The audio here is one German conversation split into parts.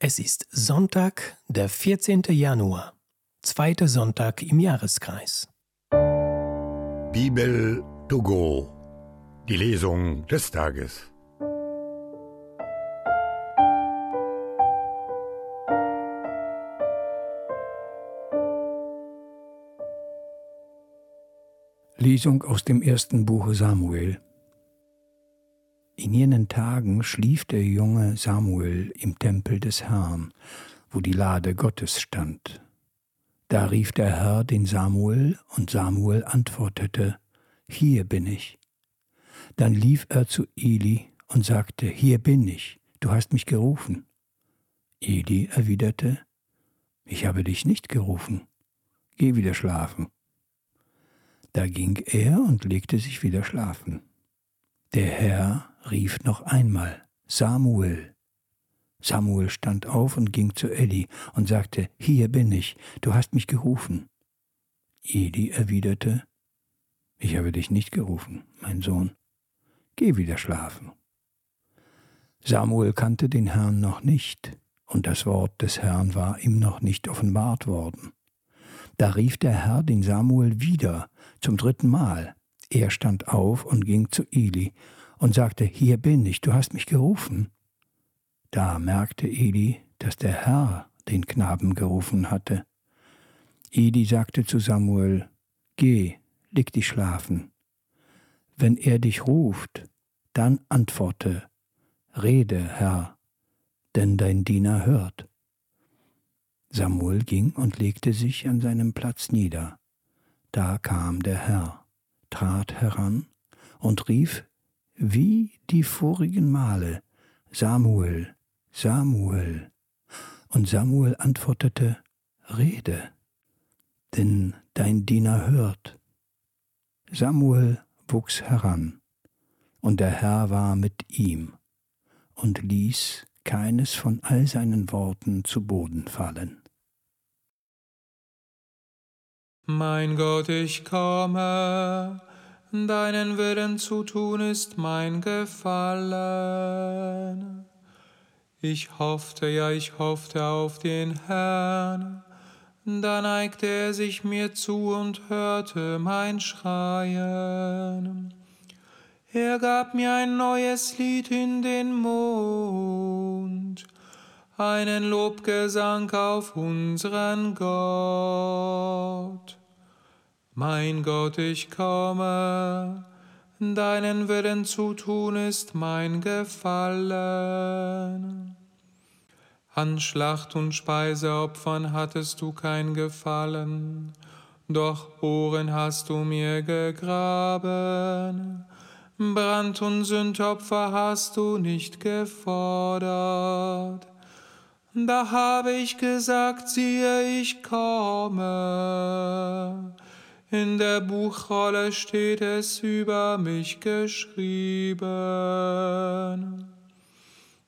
Es ist Sonntag, der 14. Januar, zweiter Sonntag im Jahreskreis. Bibel to go. Die Lesung des Tages. Lesung aus dem ersten Buche Samuel. In jenen Tagen schlief der junge Samuel im Tempel des Herrn, wo die Lade Gottes stand. Da rief der Herr den Samuel, und Samuel antwortete, Hier bin ich. Dann lief er zu Eli und sagte, Hier bin ich, du hast mich gerufen. Eli erwiderte, Ich habe dich nicht gerufen, geh wieder schlafen. Da ging er und legte sich wieder schlafen. Der Herr rief noch einmal Samuel. Samuel stand auf und ging zu Eli und sagte, Hier bin ich, du hast mich gerufen. Eli erwiderte, Ich habe dich nicht gerufen, mein Sohn, geh wieder schlafen. Samuel kannte den Herrn noch nicht, und das Wort des Herrn war ihm noch nicht offenbart worden. Da rief der Herr den Samuel wieder zum dritten Mal, er stand auf und ging zu Eli und sagte, Hier bin ich, du hast mich gerufen. Da merkte Eli, dass der Herr den Knaben gerufen hatte. Eli sagte zu Samuel, Geh, leg dich schlafen. Wenn er dich ruft, dann antworte, Rede, Herr, denn dein Diener hört. Samuel ging und legte sich an seinem Platz nieder. Da kam der Herr trat heran und rief wie die vorigen Male Samuel, Samuel. Und Samuel antwortete, Rede, denn dein Diener hört. Samuel wuchs heran, und der Herr war mit ihm und ließ keines von all seinen Worten zu Boden fallen. Mein Gott, ich komme, deinen Willen zu tun ist mein Gefallen. Ich hoffte, ja, ich hoffte auf den Herrn, da neigte er sich mir zu und hörte mein Schreien. Er gab mir ein neues Lied in den Mund, einen Lobgesang auf unseren Gott. Mein Gott, ich komme, deinen Willen zu tun ist mein Gefallen. An Schlacht und Speiseopfern hattest du kein Gefallen, doch Ohren hast du mir gegraben. Brand- und Sündopfer hast du nicht gefordert. Da habe ich gesagt, siehe, ich komme in der Buchrolle steht es über mich geschrieben.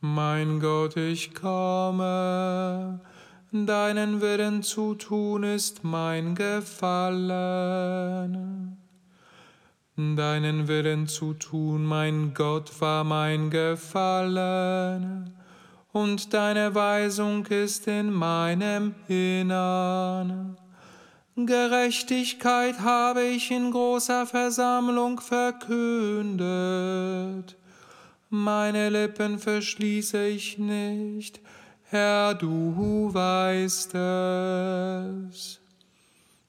Mein Gott, ich komme, deinen Willen zu tun ist mein Gefallen. Deinen Willen zu tun, mein Gott, war mein Gefallen, und deine Weisung ist in meinem Innern. Gerechtigkeit habe ich in großer Versammlung verkündet. Meine Lippen verschließe ich nicht, Herr, du weißt es.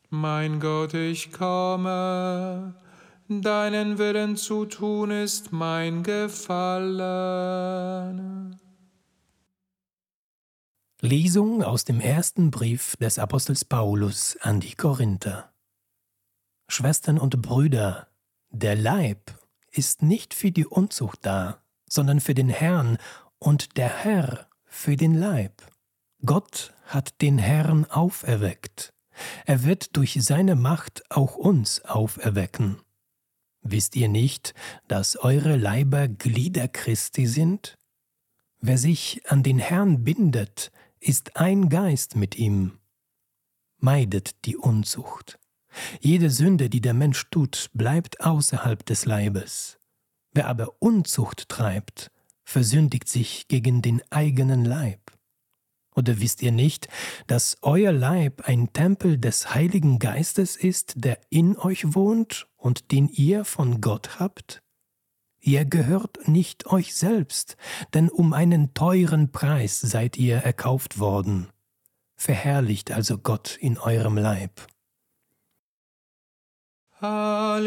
Mein Gott, ich komme, deinen Willen zu tun ist mein Gefallen. Lesung aus dem ersten Brief des Apostels Paulus an die Korinther. Schwestern und Brüder, der Leib ist nicht für die Unzucht da, sondern für den Herrn und der Herr für den Leib. Gott hat den Herrn auferweckt. Er wird durch seine Macht auch uns auferwecken. Wisst ihr nicht, dass eure Leiber Glieder Christi sind? Wer sich an den Herrn bindet, ist ein Geist mit ihm. Meidet die Unzucht. Jede Sünde, die der Mensch tut, bleibt außerhalb des Leibes. Wer aber Unzucht treibt, versündigt sich gegen den eigenen Leib. Oder wisst ihr nicht, dass euer Leib ein Tempel des Heiligen Geistes ist, der in euch wohnt und den ihr von Gott habt? Ihr gehört nicht euch selbst, denn um einen teuren Preis seid ihr erkauft worden. Verherrlicht also Gott in eurem Leib. Halleluja,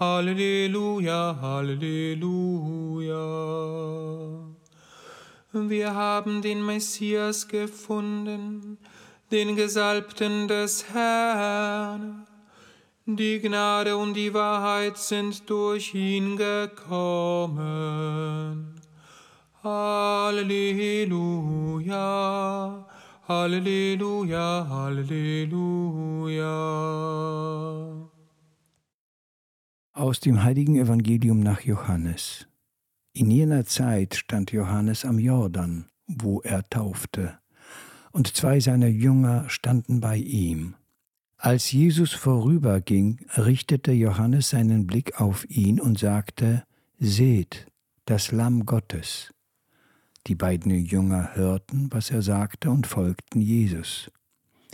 Halleluja, Halleluja. Wir haben den Messias gefunden, den Gesalbten des Herrn. Die Gnade und die Wahrheit sind durch ihn gekommen. Halleluja, Halleluja, Halleluja. Aus dem heiligen Evangelium nach Johannes. In jener Zeit stand Johannes am Jordan, wo er taufte, und zwei seiner Jünger standen bei ihm. Als Jesus vorüberging, richtete Johannes seinen Blick auf ihn und sagte, Seht, das Lamm Gottes. Die beiden Jünger hörten, was er sagte, und folgten Jesus.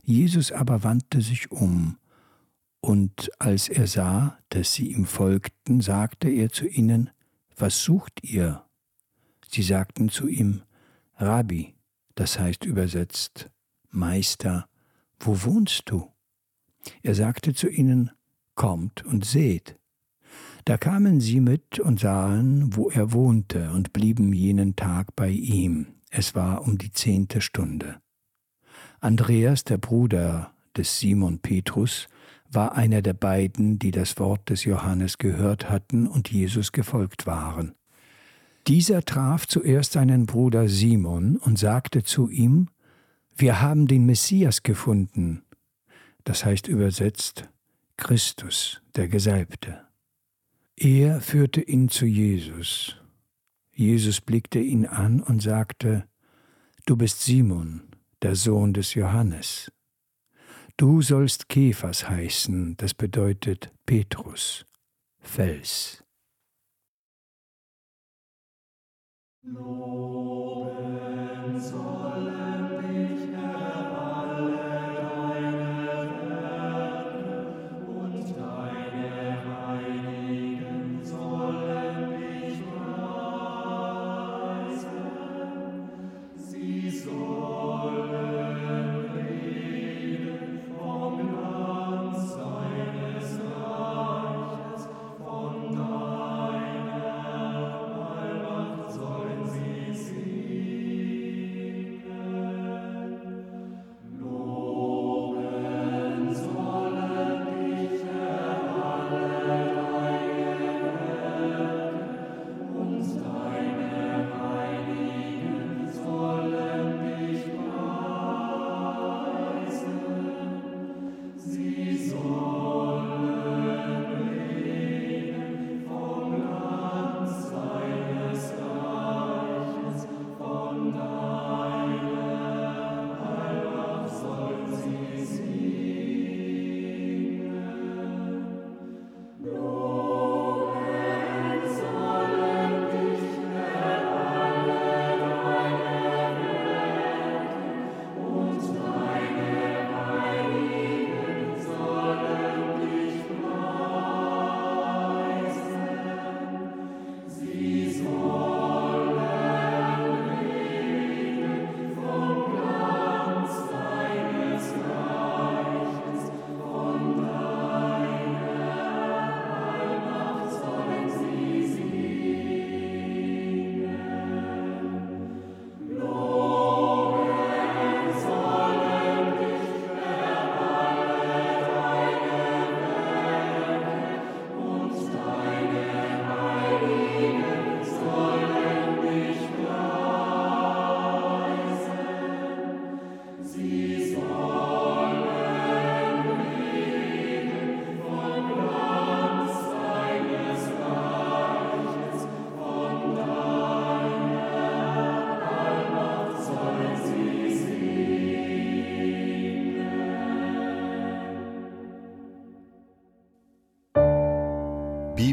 Jesus aber wandte sich um, und als er sah, dass sie ihm folgten, sagte er zu ihnen, was sucht ihr? Sie sagten zu ihm, Rabbi, das heißt übersetzt, Meister, wo wohnst du? Er sagte zu ihnen, Kommt und seht. Da kamen sie mit und sahen, wo er wohnte, und blieben jenen Tag bei ihm. Es war um die zehnte Stunde. Andreas, der Bruder des Simon Petrus, war einer der beiden, die das Wort des Johannes gehört hatten und Jesus gefolgt waren. Dieser traf zuerst seinen Bruder Simon und sagte zu ihm, Wir haben den Messias gefunden, das heißt übersetzt Christus, der Gesalbte. Er führte ihn zu Jesus. Jesus blickte ihn an und sagte, Du bist Simon, der Sohn des Johannes. Du sollst Kephas heißen, das bedeutet Petrus, Fels. Loben soll